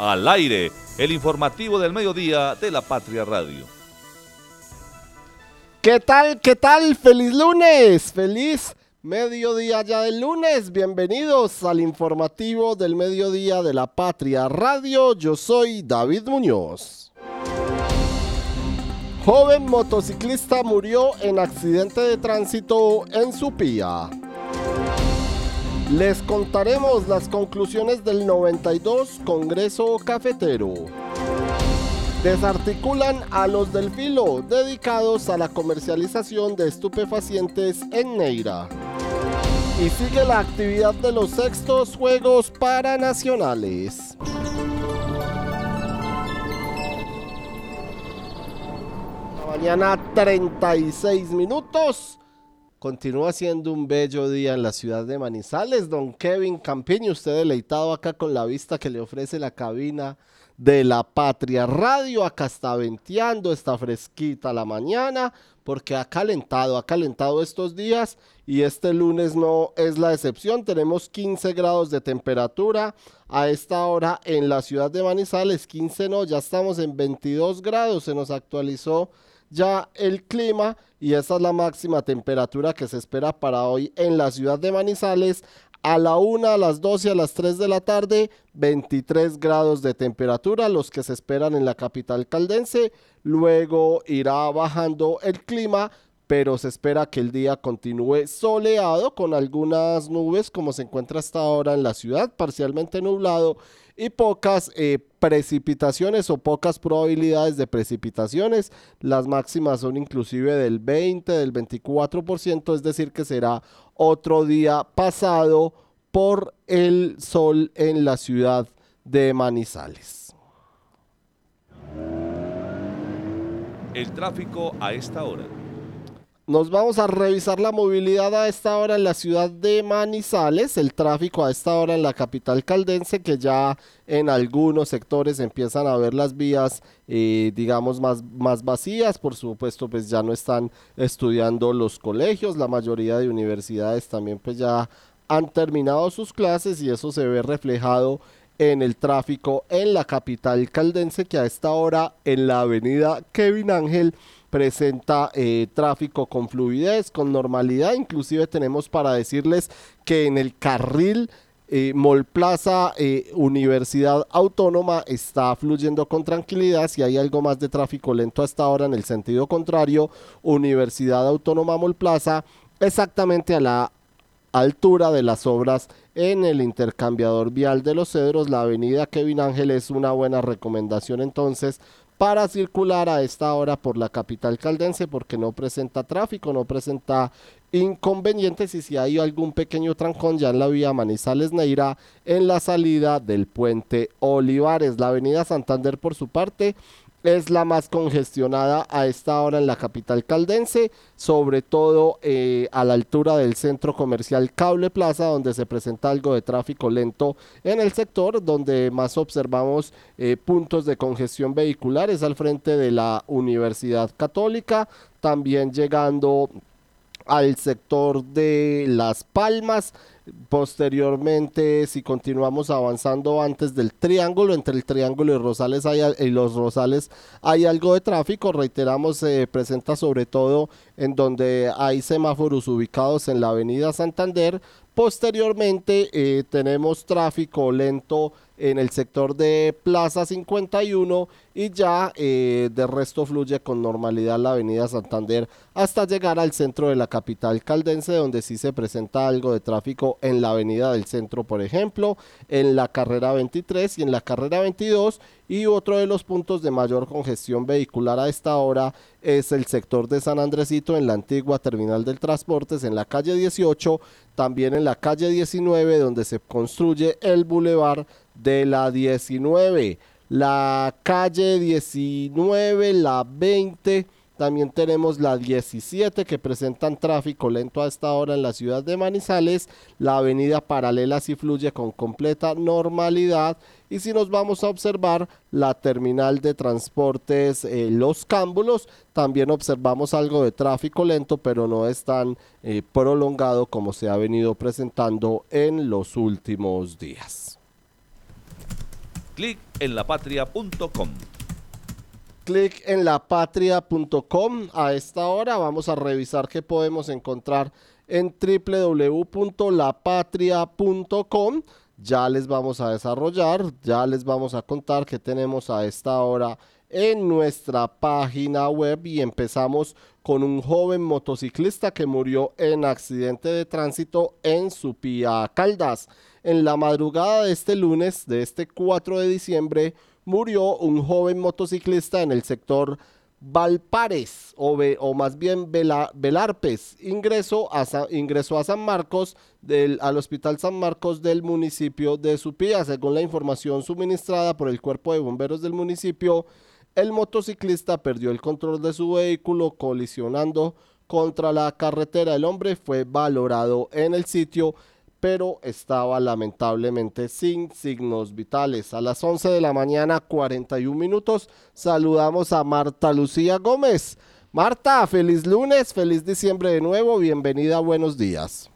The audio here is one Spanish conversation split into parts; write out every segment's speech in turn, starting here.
Al aire, el informativo del mediodía de la Patria Radio. ¿Qué tal? ¿Qué tal? ¡Feliz lunes! ¡Feliz mediodía ya del lunes! Bienvenidos al informativo del mediodía de la Patria Radio. Yo soy David Muñoz. Joven motociclista murió en accidente de tránsito en Supía. Les contaremos las conclusiones del 92 Congreso Cafetero. Desarticulan a los del filo dedicados a la comercialización de estupefacientes en Neira. Y sigue la actividad de los sextos Juegos Paranacionales. mañana 36 minutos. Continúa siendo un bello día en la ciudad de Manizales. Don Kevin Campiño, usted deleitado acá con la vista que le ofrece la cabina de la Patria Radio. Acá está venteando, está fresquita la mañana, porque ha calentado, ha calentado estos días y este lunes no es la excepción. Tenemos 15 grados de temperatura a esta hora en la ciudad de Manizales. 15 no, ya estamos en 22 grados, se nos actualizó ya el clima y esa es la máxima temperatura que se espera para hoy en la ciudad de Manizales. A la 1, a las 12, a las 3 de la tarde, 23 grados de temperatura, los que se esperan en la capital caldense. Luego irá bajando el clima, pero se espera que el día continúe soleado con algunas nubes como se encuentra hasta ahora en la ciudad, parcialmente nublado y pocas eh, precipitaciones o pocas probabilidades de precipitaciones. Las máximas son inclusive del 20, del 24%, es decir, que será otro día pasado por el sol en la ciudad de Manizales. El tráfico a esta hora. Nos vamos a revisar la movilidad a esta hora en la ciudad de Manizales, el tráfico a esta hora en la capital caldense, que ya en algunos sectores empiezan a ver las vías, eh, digamos, más, más vacías. Por supuesto, pues ya no están estudiando los colegios, la mayoría de universidades también pues ya han terminado sus clases y eso se ve reflejado en el tráfico en la capital caldense, que a esta hora en la avenida Kevin Ángel presenta eh, tráfico con fluidez, con normalidad. Inclusive tenemos para decirles que en el carril eh, Mall Plaza eh, Universidad Autónoma está fluyendo con tranquilidad. Si hay algo más de tráfico lento hasta ahora en el sentido contrario, Universidad Autónoma Mall Plaza, exactamente a la altura de las obras en el intercambiador vial de los cedros, la avenida Kevin Ángel es una buena recomendación entonces para circular a esta hora por la capital caldense porque no presenta tráfico, no presenta inconvenientes y si hay algún pequeño trancón ya en la vía Manizales Neira en la salida del puente Olivares. La avenida Santander por su parte es la más congestionada a esta hora en la capital caldense, sobre todo eh, a la altura del centro comercial Cable Plaza, donde se presenta algo de tráfico lento en el sector, donde más observamos eh, puntos de congestión vehicular, es al frente de la Universidad Católica, también llegando al sector de Las Palmas, Posteriormente, si continuamos avanzando antes del triángulo, entre el triángulo y Rosales hay, y los Rosales hay algo de tráfico. Reiteramos, se presenta sobre todo en donde hay semáforos ubicados en la avenida Santander. Posteriormente eh, tenemos tráfico lento en el sector de Plaza 51 y ya eh, de resto fluye con normalidad la avenida Santander hasta llegar al centro de la capital caldense donde sí se presenta algo de tráfico en la avenida del centro por ejemplo, en la carrera 23 y en la carrera 22 y otro de los puntos de mayor congestión vehicular a esta hora es el sector de San Andresito en la antigua terminal del transportes en la calle 18, también en la calle 19 donde se construye el bulevar de la 19, la calle 19, la 20, también tenemos la 17 que presentan tráfico lento a esta hora en la ciudad de Manizales. La avenida paralela sí fluye con completa normalidad. Y si nos vamos a observar la terminal de transportes eh, Los Cámbulos, también observamos algo de tráfico lento, pero no es tan eh, prolongado como se ha venido presentando en los últimos días. Clic en lapatria.com. Clic en lapatria.com. A esta hora vamos a revisar qué podemos encontrar en www.lapatria.com. Ya les vamos a desarrollar, ya les vamos a contar qué tenemos a esta hora en nuestra página web y empezamos con un joven motociclista que murió en accidente de tránsito en Supía Caldas. En la madrugada de este lunes, de este 4 de diciembre, murió un joven motociclista en el sector Valpares, o, o más bien Velarpes, ingresó a, ingresó a San Marcos, del, al Hospital San Marcos del municipio de Supía. Según la información suministrada por el Cuerpo de Bomberos del municipio, el motociclista perdió el control de su vehículo colisionando contra la carretera. El hombre fue valorado en el sitio pero estaba lamentablemente sin signos vitales. A las 11 de la mañana, 41 minutos, saludamos a Marta Lucía Gómez. Marta, feliz lunes, feliz diciembre de nuevo, bienvenida, buenos días.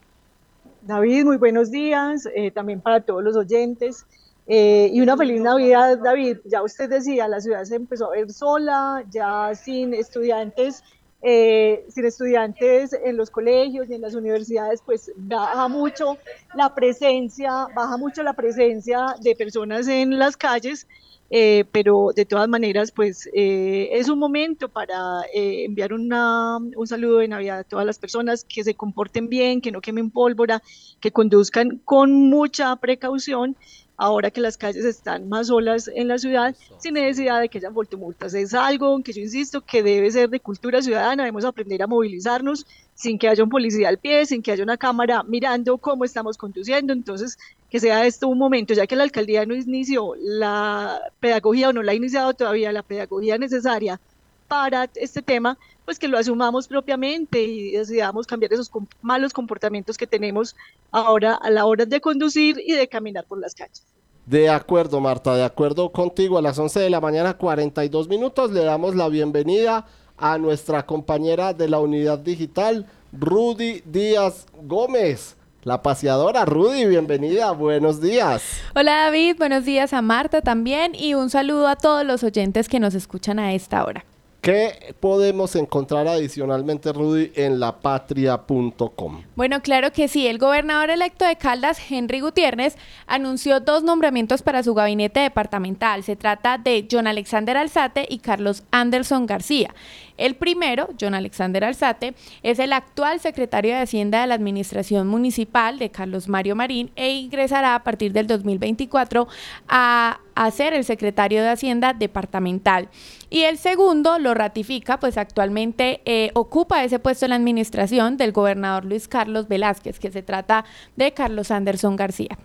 David, muy buenos días, eh, también para todos los oyentes. Eh, y una feliz Navidad, David. Ya usted decía, la ciudad se empezó a ver sola, ya sin estudiantes eh, sin estudiantes en los colegios y en las universidades, pues baja mucho la presencia, baja mucho la presencia de personas en las calles, eh, pero de todas maneras, pues eh, es un momento para enviar una, un saludo de Navidad a todas las personas que se comporten bien, que no quemen pólvora, que conduzcan con mucha precaución ahora que las calles están más solas en la ciudad, sin necesidad de que hayan multas. Es algo que yo insisto que debe ser de cultura ciudadana, debemos aprender a movilizarnos sin que haya un policía al pie, sin que haya una cámara mirando cómo estamos conduciendo. Entonces, que sea esto un momento, ya que la alcaldía no inició la pedagogía o no la ha iniciado todavía la pedagogía necesaria para este tema, pues que lo asumamos propiamente y decidamos cambiar esos malos comportamientos que tenemos ahora a la hora de conducir y de caminar por las calles. De acuerdo, Marta, de acuerdo contigo. A las 11 de la mañana, 42 minutos, le damos la bienvenida a nuestra compañera de la unidad digital, Rudy Díaz Gómez. La paseadora Rudy, bienvenida, buenos días. Hola David, buenos días a Marta también y un saludo a todos los oyentes que nos escuchan a esta hora. ¿Qué podemos encontrar adicionalmente, Rudy, en lapatria.com? Bueno, claro que sí. El gobernador electo de Caldas, Henry Gutiérrez, anunció dos nombramientos para su gabinete departamental. Se trata de John Alexander Alzate y Carlos Anderson García. El primero, John Alexander Alzate, es el actual secretario de Hacienda de la Administración Municipal de Carlos Mario Marín e ingresará a partir del 2024 a, a ser el secretario de Hacienda departamental. Y el segundo lo ratifica, pues actualmente eh, ocupa ese puesto en la administración del gobernador Luis Carlos Velázquez, que se trata de Carlos Anderson García.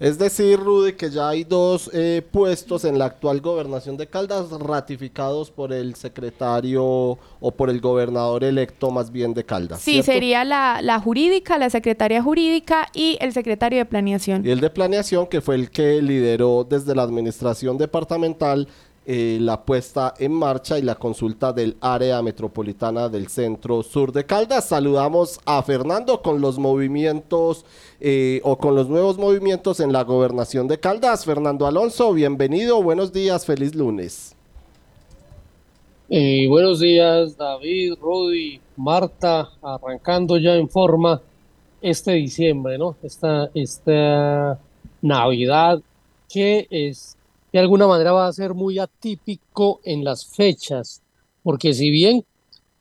Es decir, Rudy, que ya hay dos eh, puestos en la actual gobernación de Caldas ratificados por el secretario o por el gobernador electo más bien de Caldas. Sí, sería la, la, jurídica, la secretaria jurídica y el secretario de planeación. Y el de planeación, que fue el que lideró desde la administración departamental eh, la puesta en marcha y la consulta del área metropolitana del centro sur de Caldas. Saludamos a Fernando con los movimientos eh, o con los nuevos movimientos en la gobernación de Caldas. Fernando Alonso, bienvenido, buenos días, feliz lunes. Eh, buenos días, David, Rudy, Marta, arrancando ya en forma este diciembre, ¿no? Esta, esta Navidad que es de alguna manera va a ser muy atípico en las fechas, porque si bien,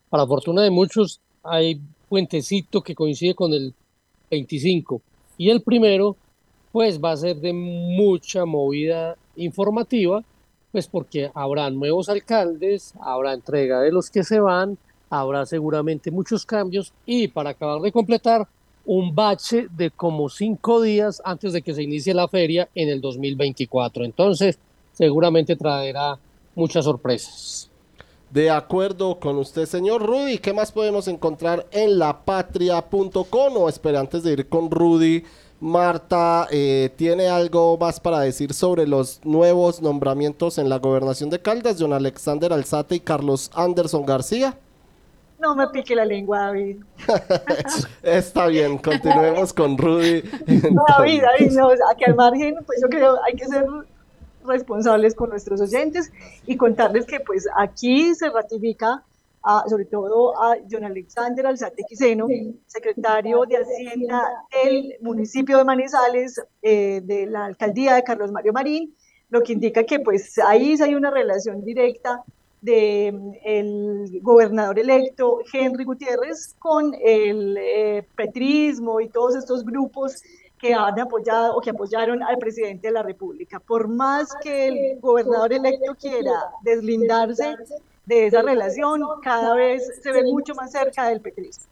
para fortuna de muchos, hay puentecito que coincide con el 25 y el primero, pues va a ser de mucha movida informativa, pues porque habrá nuevos alcaldes, habrá entrega de los que se van, habrá seguramente muchos cambios y para acabar de completar, un bache de como cinco días antes de que se inicie la feria en el 2024. Entonces, seguramente traerá muchas sorpresas. De acuerdo con usted, señor Rudy, ¿qué más podemos encontrar en lapatria.com? O espera, antes de ir con Rudy, Marta, eh, ¿tiene algo más para decir sobre los nuevos nombramientos en la gobernación de Caldas, John Alexander Alzate y Carlos Anderson García? No me pique la lengua, David. Está bien, continuemos con Rudy. No, David, David, no, aquí al margen, pues yo creo hay que ser responsables con nuestros oyentes y contarles que pues aquí se ratifica sobre todo a John Alexander Alzate Quiseno, secretario de Hacienda del municipio de Manizales, eh, de la alcaldía de Carlos Mario Marín, lo que indica que pues ahí hay una relación directa del el gobernador electo Henry Gutiérrez con el eh, petrismo y todos estos grupos que han apoyado o que apoyaron al presidente de la República. Por más que el gobernador electo quiera deslindarse de esa relación, cada vez se ve mucho más cerca del petrismo.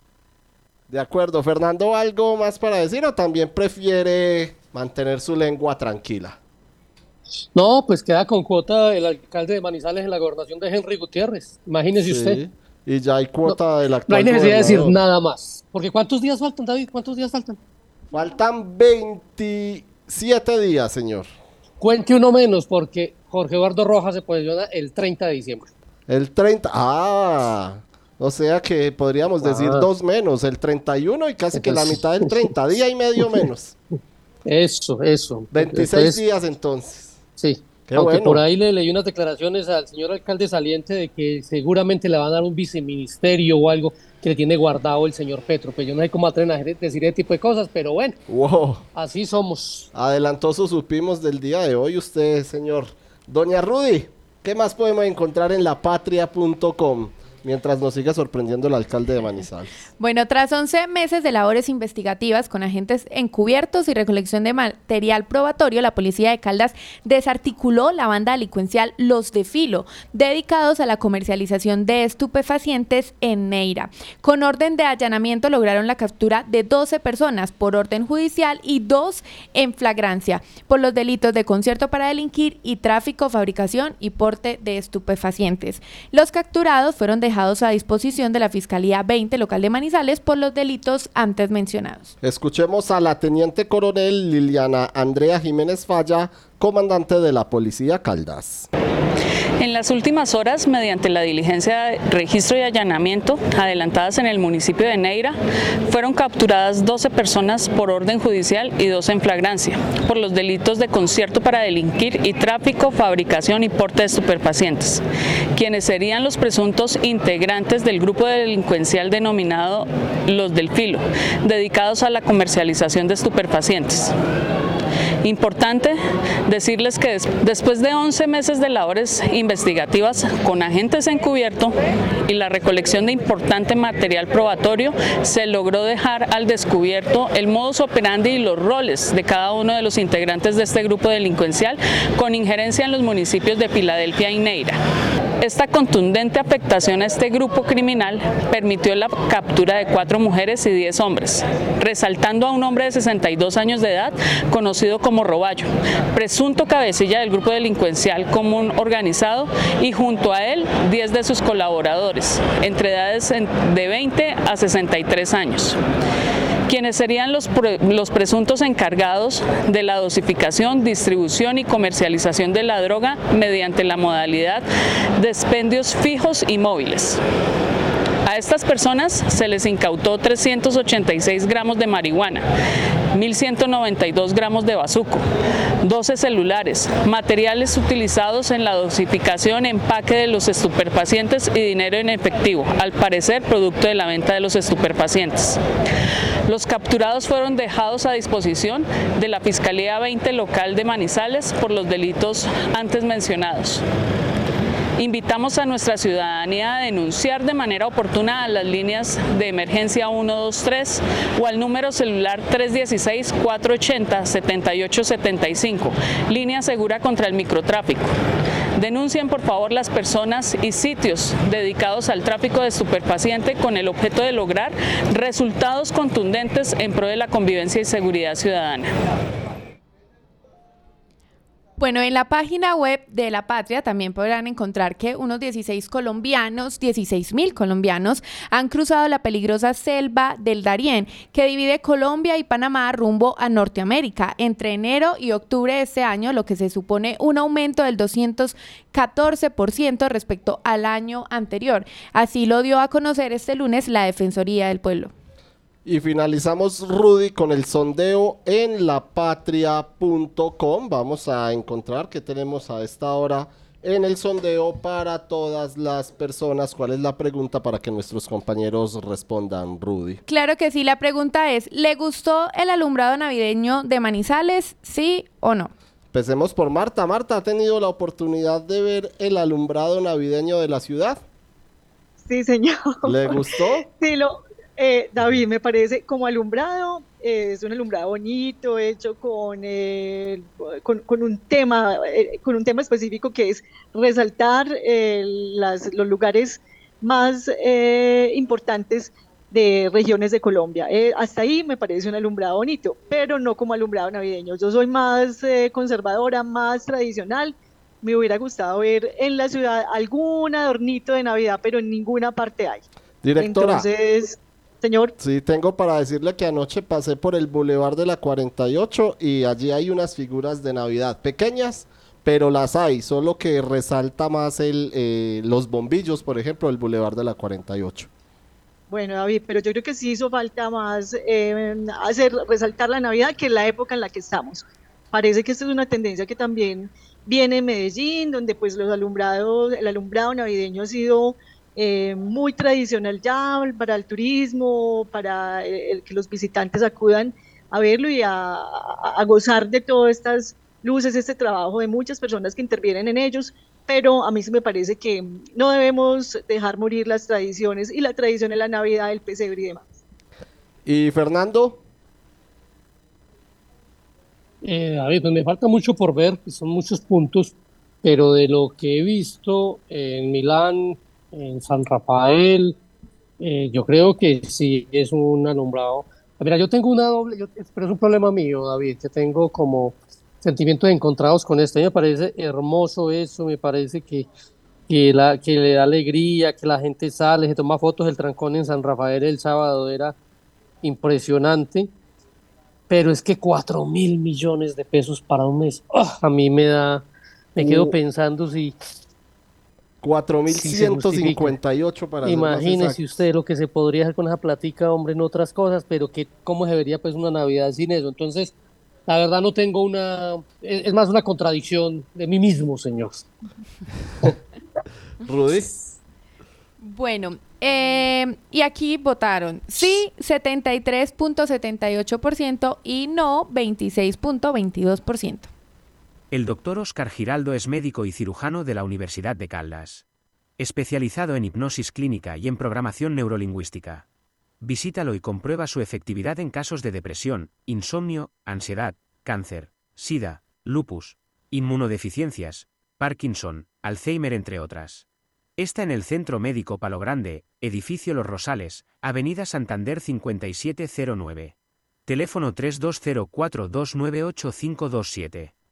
De acuerdo, Fernando, ¿algo más para decir o también prefiere mantener su lengua tranquila? No, pues queda con cuota el alcalde de Manizales en la gobernación de Henry Gutiérrez. Imagínese usted. Y ya hay cuota del actual. No hay necesidad de decir nada más. Porque ¿cuántos días faltan, David? ¿Cuántos días faltan? Faltan 27 días, señor. Cuente uno menos, porque Jorge Eduardo Rojas se posiciona el 30 de diciembre. El 30. Ah. O sea que podríamos decir dos menos, el 31 y casi que la mitad del 30, día y medio menos. Eso, eso. 26 días entonces. Sí. Aunque por ahí le leí unas declaraciones al señor alcalde saliente de que seguramente le van a dar un viceministerio o algo que le tiene guardado el señor Petro. Pues yo no sé cómo atreven a decir ese tipo de cosas, pero bueno. Wow. Así somos. Adelantoso supimos del día de hoy usted, señor. Doña Rudy, ¿qué más podemos encontrar en lapatria.com? Mientras nos siga sorprendiendo el alcalde de Manizales. Bueno, tras 11 meses de labores investigativas con agentes encubiertos y recolección de material probatorio, la policía de Caldas desarticuló la banda delincuencial Los de Filo, dedicados a la comercialización de estupefacientes en Neira. Con orden de allanamiento lograron la captura de 12 personas por orden judicial y dos en flagrancia por los delitos de concierto para delinquir y tráfico, fabricación y porte de estupefacientes. Los capturados fueron dejados a disposición de la Fiscalía 20 local de Manizales por los delitos antes mencionados. Escuchemos a la teniente coronel Liliana Andrea Jiménez Falla, comandante de la Policía Caldas. En las últimas horas, mediante la diligencia de registro y allanamiento adelantadas en el municipio de Neira, fueron capturadas 12 personas por orden judicial y dos en flagrancia, por los delitos de concierto para delinquir y tráfico, fabricación y porte de estupefacientes, quienes serían los presuntos integrantes del grupo delincuencial denominado Los del Filo, dedicados a la comercialización de estupefacientes. Importante decirles que después de 11 meses de labores investigativas con agentes encubierto y la recolección de importante material probatorio, se logró dejar al descubierto el modus operandi y los roles de cada uno de los integrantes de este grupo delincuencial con injerencia en los municipios de Filadelfia y Neira. Esta contundente afectación a este grupo criminal permitió la captura de cuatro mujeres y diez hombres, resaltando a un hombre de 62 años de edad conocido como Roballo, presunto cabecilla del grupo delincuencial común organizado y junto a él 10 de sus colaboradores, entre edades de 20 a 63 años quienes serían los, los presuntos encargados de la dosificación, distribución y comercialización de la droga mediante la modalidad de expendios fijos y móviles. A estas personas se les incautó 386 gramos de marihuana, 1.192 gramos de bazuco, 12 celulares, materiales utilizados en la dosificación, empaque de los estupefacientes y dinero en efectivo, al parecer producto de la venta de los estupefacientes. Los capturados fueron dejados a disposición de la Fiscalía 20 local de Manizales por los delitos antes mencionados. Invitamos a nuestra ciudadanía a denunciar de manera oportuna a las líneas de emergencia 123 o al número celular 316-480-7875, línea segura contra el microtráfico. Denuncien por favor las personas y sitios dedicados al tráfico de superpaciente con el objeto de lograr resultados contundentes en pro de la convivencia y seguridad ciudadana. Bueno, en la página web de La Patria también podrán encontrar que unos 16 colombianos, 16 mil colombianos, han cruzado la peligrosa selva del Darién, que divide Colombia y Panamá rumbo a Norteamérica entre enero y octubre de este año, lo que se supone un aumento del 214% respecto al año anterior. Así lo dio a conocer este lunes la Defensoría del Pueblo. Y finalizamos, Rudy, con el sondeo en lapatria.com. Vamos a encontrar que tenemos a esta hora en el sondeo para todas las personas. ¿Cuál es la pregunta para que nuestros compañeros respondan, Rudy? Claro que sí, la pregunta es, ¿le gustó el alumbrado navideño de Manizales? ¿Sí o no? Empecemos por Marta. Marta, ¿ha tenido la oportunidad de ver el alumbrado navideño de la ciudad? Sí, señor. ¿Le gustó? Sí, lo, eh, David, me parece como alumbrado, eh, es un alumbrado bonito, hecho con, eh, con, con, un tema, eh, con un tema específico que es resaltar eh, las, los lugares más eh, importantes de regiones de Colombia. hasta ahí me parece un alumbrado bonito, pero no como alumbrado navideño. Yo soy más conservadora, más tradicional. Me hubiera gustado ver en la ciudad algún adornito de Navidad, pero en ninguna parte hay. Directora. Entonces, Señor. Sí, tengo para decirle que anoche pasé por el Boulevard de la 48 y allí hay unas figuras de Navidad pequeñas, pero las hay, solo que resalta más el, eh, los bombillos, por ejemplo, el Boulevard de la 48. Bueno, David, pero yo creo que sí hizo falta más eh, hacer resaltar la Navidad que la época en la que estamos. Parece que esta es una tendencia que también viene en Medellín, donde pues los alumbrados, el alumbrado navideño ha sido eh, muy tradicional ya para el turismo, para el, que los visitantes acudan a verlo y a, a, a, gozar de todas estas luces, este trabajo de muchas personas que intervienen en ellos, pero a mí sí me parece que no debemos dejar morir las tradiciones y la tradición de la Navidad, el pesebre y demás. ¿Y Fernando? Eh, David, pues me falta mucho por ver, son muchos puntos, pero de lo que he visto en Milán, en San Rafael. Eh, yo creo que sí es un alumbrado. Mira, yo tengo una doble, yo, pero es un problema mío, David, que tengo como sentimientos encontrados con esto. me parece hermoso eso, me parece que, que, la, que le da alegría, que la gente sale, se toma fotos del trancón en San Rafael el sábado, era impresionante. Pero es que cuatro mil millones de pesos para un mes, oh, a mí me da, me quedo uh. pensando si 4.158 sí para Imagínese usted lo que se podría hacer con esa platica, hombre, en otras cosas, pero que cómo se vería pues una Navidad sin eso. Entonces, la verdad no tengo una, es, más una contradicción de mí mismo, señor. Rudy. Bueno, eh, y aquí votaron sí 73.78% y no 26.22%. El doctor Oscar Giraldo es médico y cirujano de la Universidad de Caldas. Especializado en hipnosis clínica y en programación neurolingüística. Visítalo y comprueba su efectividad en casos de depresión, insomnio, ansiedad, cáncer, sida, lupus, inmunodeficiencias, Parkinson, Alzheimer entre otras. Está en el Centro Médico Palo Grande, Edificio Los Rosales, Avenida Santander 5709. Teléfono 3204298527.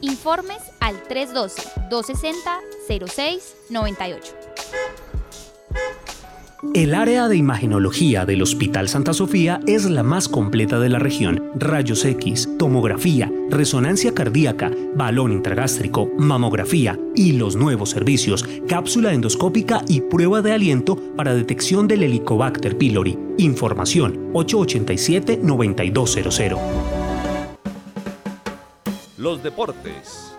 Informes al 312-260-0698. El área de imagenología del Hospital Santa Sofía es la más completa de la región. Rayos X, tomografía, resonancia cardíaca, balón intragástrico, mamografía y los nuevos servicios, cápsula endoscópica y prueba de aliento para detección del Helicobacter pylori. Información 887-9200. Los deportes.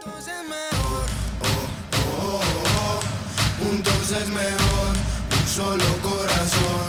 solo corazón.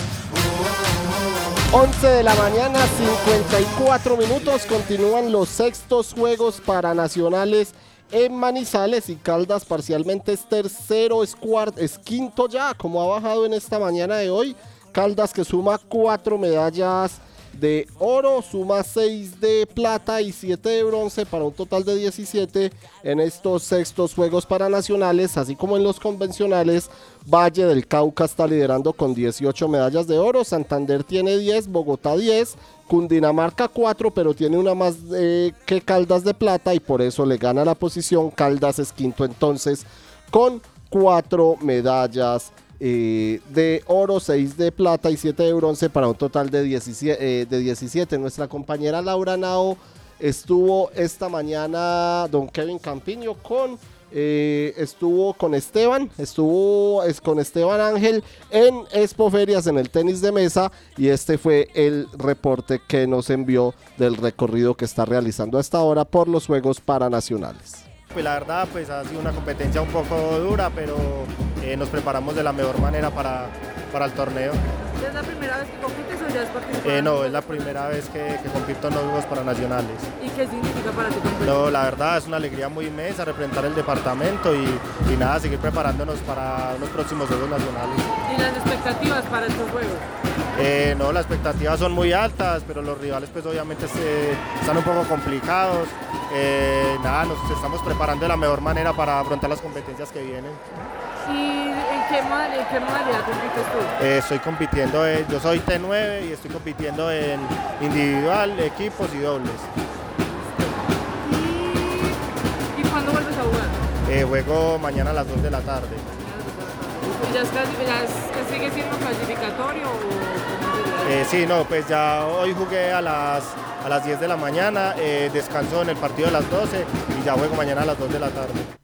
11 de la mañana, 54 minutos. Continúan los sextos juegos para nacionales en Manizales y Caldas parcialmente es tercero, es, cuarto, es quinto ya, como ha bajado en esta mañana de hoy. Caldas que suma cuatro medallas de oro, suma 6 de plata y 7 de bronce para un total de 17 en estos sextos Juegos Paranacionales, así como en los convencionales. Valle del Cauca está liderando con 18 medallas de oro, Santander tiene 10, Bogotá 10, Cundinamarca 4, pero tiene una más eh, que Caldas de plata y por eso le gana la posición. Caldas es quinto entonces con 4 medallas eh, de oro, 6 de plata y 7 de bronce para un total de 17, eh, de 17. Nuestra compañera Laura Nao estuvo esta mañana, don Kevin Campiño, con... eh, estuvo con Esteban, estuvo es, con Esteban Ángel en Expo Ferias en el tenis de mesa y este fue el reporte que nos envió del recorrido que está realizando hasta ahora por los Juegos Paranacionales. Pues la verdad pues ha sido una competencia un poco dura, pero eh, nos preparamos de la mejor manera para, para el torneo. ¿Es la primera vez que compites o ya has participado? Eh, no, es la primera vez que, que compito en los Juegos Paranacionales. ¿Y qué significa para ti competir? No, la verdad es una alegría muy inmensa representar el departamento y, y nada, seguir preparándonos para los próximos Juegos Nacionales. ¿Y las expectativas para estos juegos? Eh, no, las expectativas son muy altas, pero los rivales pues obviamente se- están un poco complicados. Eh, nada, nos estamos preparando de la mejor manera para afrontar las competencias que vienen. ¿Y en qué modalidad, en qué modalidad compites tú? Eh, estoy compitiendo, en- yo soy T9 y estoy compitiendo en individual, equipos y dobles. ¿Y cuándo vuelves a jugar? Eh, juego mañana a las 2 de la tarde. ¿Y ya, es ya es- sigue siendo clasificatorio o? Eh, sí, no, pues ya hoy jugué a las, a las 10 de la mañana, eh, descanso en el partido de las 12 y ya juego mañana a las 2 de la tarde.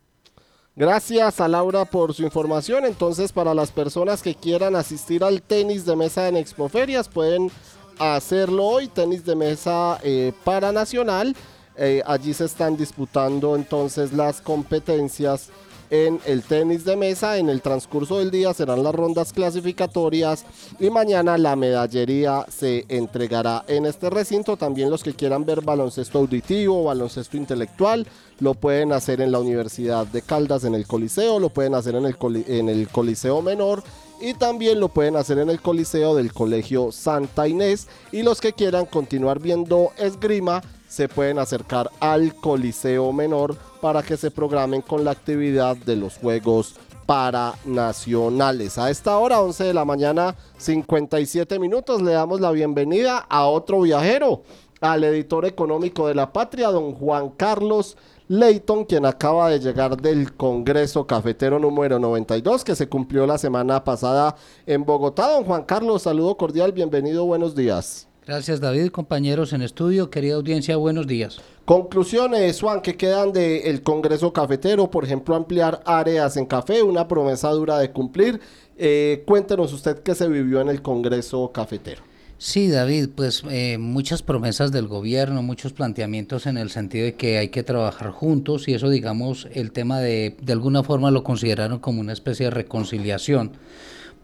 Gracias a Laura por su información. Entonces, para las personas que quieran asistir al tenis de mesa en Expoferias, pueden hacerlo hoy. Tenis de mesa eh, para Nacional. Eh, allí se están disputando entonces las competencias en el tenis de mesa. En el transcurso del día serán las rondas clasificatorias y mañana la medallería se entregará en este recinto. También los que quieran ver baloncesto auditivo, baloncesto intelectual, lo pueden hacer en la Universidad de Caldas, en el Coliseo, lo pueden hacer en el, coli- en el Coliseo Menor y también lo pueden hacer en el Coliseo del Colegio Santa Inés. Y los que quieran continuar viendo esgrima, se pueden acercar al Coliseo Menor para que se programen con la actividad de los Juegos Paranacionales. A esta hora, 11 de la mañana, 57 minutos, le damos la bienvenida a otro viajero, al editor económico de la patria, don Juan Carlos Leighton, quien acaba de llegar del Congreso Cafetero número 92, que se cumplió la semana pasada en Bogotá. Don Juan Carlos, saludo cordial, bienvenido, buenos días. Gracias David, compañeros en estudio, querida audiencia, buenos días. Conclusiones, Juan, que quedan del Congreso Cafetero, por ejemplo, ampliar áreas en café, una promesa dura de cumplir. Eh, cuéntenos usted qué se vivió en el Congreso Cafetero. Sí, David, pues eh, muchas promesas del gobierno, muchos planteamientos en el sentido de que hay que trabajar juntos y eso, digamos, el tema de, de alguna forma lo consideraron como una especie de reconciliación,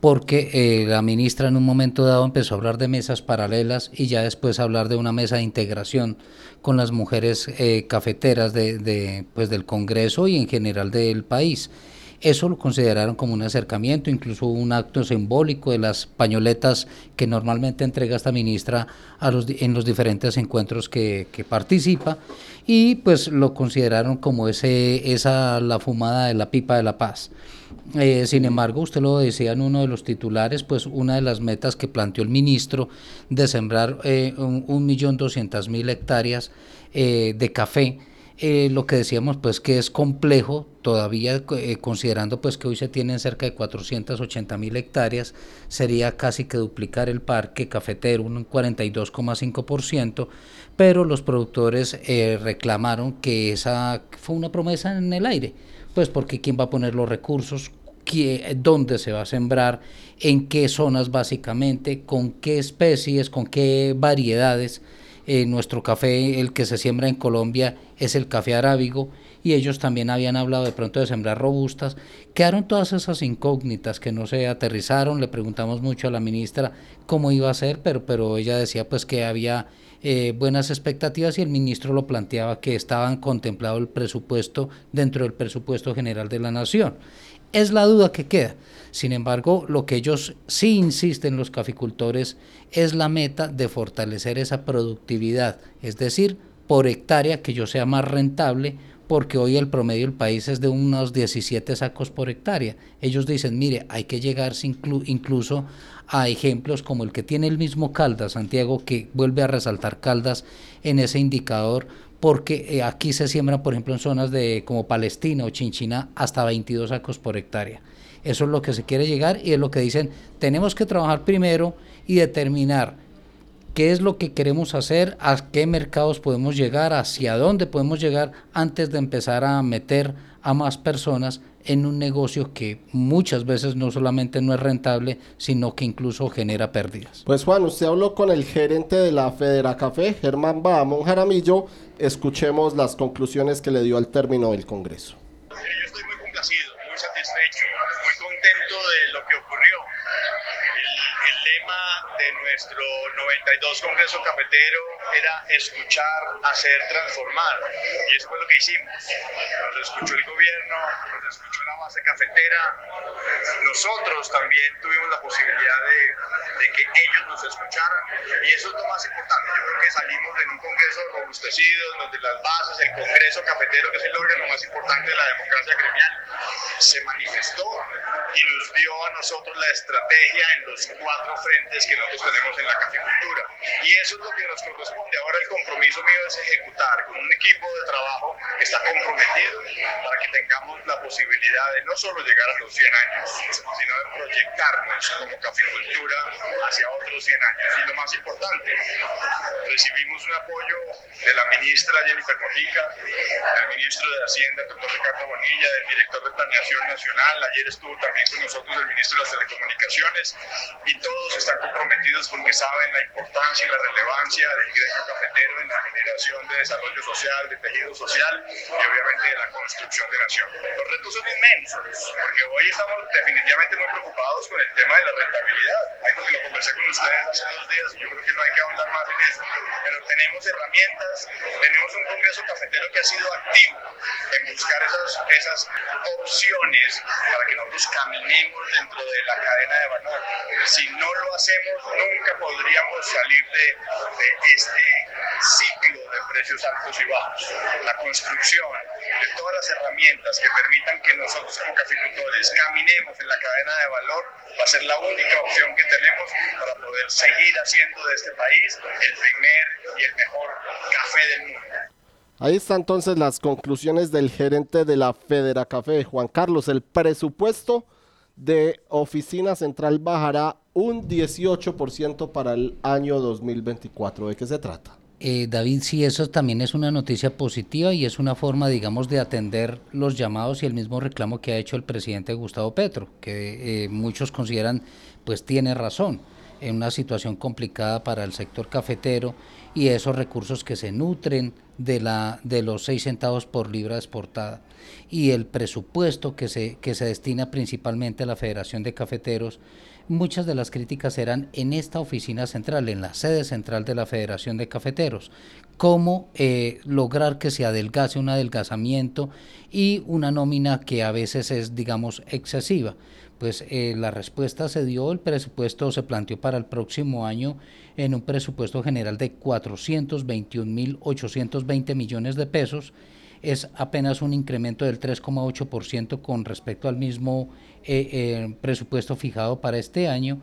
porque eh, la ministra en un momento dado empezó a hablar de mesas paralelas y ya después a hablar de una mesa de integración con las mujeres eh, cafeteras de, pues, del Congreso y en general del país. Eso lo consideraron como un acercamiento, incluso un acto simbólico de las pañoletas que normalmente entrega esta ministra los, en los diferentes encuentros que, que participa y pues lo consideraron como ese, esa la fumada de la pipa de la paz. Eh, sin embargo, usted lo decía en uno de los titulares, pues una de las metas que planteó el ministro de sembrar eh, un, millón doscientas mil hectáreas eh, de café, eh, lo que decíamos pues que es complejo todavía eh, considerando pues que hoy se tienen cerca de 480 mil hectáreas sería casi que duplicar el parque cafetero un 42,5% pero los productores reclamaron que esa fue una promesa en el aire pues porque quién va a poner los recursos dónde se va a sembrar, en qué zonas básicamente, con qué especies, con qué variedades. Eh, nuestro café, el que se siembra en Colombia, es el café arábigo y ellos también habían hablado de pronto de sembrar robustas. Quedaron todas esas incógnitas que no se aterrizaron. Le preguntamos mucho a la ministra cómo iba a ser, pero, pero ella decía pues que había eh, buenas expectativas y el ministro lo planteaba que estaban contemplado el presupuesto dentro del presupuesto general de la nación. Es la duda que queda. Sin embargo, lo que ellos sí insisten los caficultores es la meta de fortalecer esa productividad, es decir, por hectárea que yo sea más rentable, porque hoy el promedio del país es de unos 17 sacos por hectárea. Ellos dicen, mire, hay que llegar incluso a ejemplos como el que tiene el mismo Caldas, Santiago, que vuelve a resaltar Caldas en ese indicador, porque eh, aquí se siembra, por ejemplo, en zonas de como Palestina o Chinchina hasta 22 sacos por hectárea. Eso es lo que se quiere llegar y es lo que dicen, tenemos que trabajar primero y determinar qué es lo que queremos hacer, a qué mercados podemos llegar, hacia dónde podemos llegar antes de empezar a meter a más personas en un negocio que muchas veces no solamente no es rentable, sino que incluso genera pérdidas. Pues Juan, usted habló con el gerente de la Federa Café, Germán Bahamón Jaramillo. Escuchemos las conclusiones que le dio al término del Congreso. Yo estoy muy complacido, muy satisfecho, muy contento de lo que ocurrió de nuestro 92 Congreso Cafetero era escuchar, hacer, transformar. Y eso fue lo que hicimos. Nos escuchó el gobierno, nos escuchó la base cafetera. Nosotros también tuvimos la posibilidad de, de que ellos nos escucharan. Y eso es lo más importante. Yo creo que salimos en un Congreso robustecido, donde las bases, el Congreso Cafetero, que es el órgano más importante de la democracia gremial, se manifestó y nos dio a nosotros la estrategia en los cuatro frentes que tenemos en la caficultura. Y eso es lo que nos corresponde. Ahora el compromiso mío es ejecutar con un equipo de trabajo que está comprometido para que tengamos la posibilidad de no solo llegar a los 100 años, sino de proyectarnos como caficultura hacia otros 100 años. Y lo más importante, recibimos un apoyo de la ministra Jennifer Mojica, del ministro de Hacienda, doctor Ricardo Bonilla, del director de Planeación Nacional. Ayer estuvo también con nosotros el ministro de las Telecomunicaciones y todos están comprometidos porque saben la importancia y la relevancia del gremio cafetero en la generación de desarrollo social, de tejido social y obviamente de la construcción de nación. Los retos son inmensos porque hoy estamos definitivamente muy preocupados con el tema de la rentabilidad. Hay que lo conversé con ustedes hace dos días yo creo que no hay que ahondar más en eso, pero tenemos herramientas, tenemos un Congreso cafetero que ha sido activo en buscar esas, esas opciones para que nosotros caminemos dentro de la cadena de valor. Si no lo hacemos, nunca podríamos salir de, de este ciclo de precios altos y bajos. La construcción de todas las herramientas que permitan que nosotros como caficultores caminemos en la cadena de valor va a ser la única opción que tenemos para poder seguir haciendo de este país el primer y el mejor café del mundo. Ahí están entonces las conclusiones del gerente de la Federa Café, Juan Carlos. El presupuesto de oficina central bajará un 18% para el año 2024. ¿De qué se trata? Eh, David, sí, eso también es una noticia positiva y es una forma, digamos, de atender los llamados y el mismo reclamo que ha hecho el presidente Gustavo Petro, que eh, muchos consideran, pues tiene razón, en una situación complicada para el sector cafetero y esos recursos que se nutren de, la, de los 6 centavos por libra exportada y el presupuesto que se, que se destina principalmente a la Federación de Cafeteros, muchas de las críticas eran en esta oficina central, en la sede central de la Federación de Cafeteros, cómo eh, lograr que se adelgase un adelgazamiento y una nómina que a veces es, digamos, excesiva. Pues eh, la respuesta se dio, el presupuesto se planteó para el próximo año en un presupuesto general de 421.820 millones de pesos. Es apenas un incremento del 3,8% con respecto al mismo eh, eh, presupuesto fijado para este año.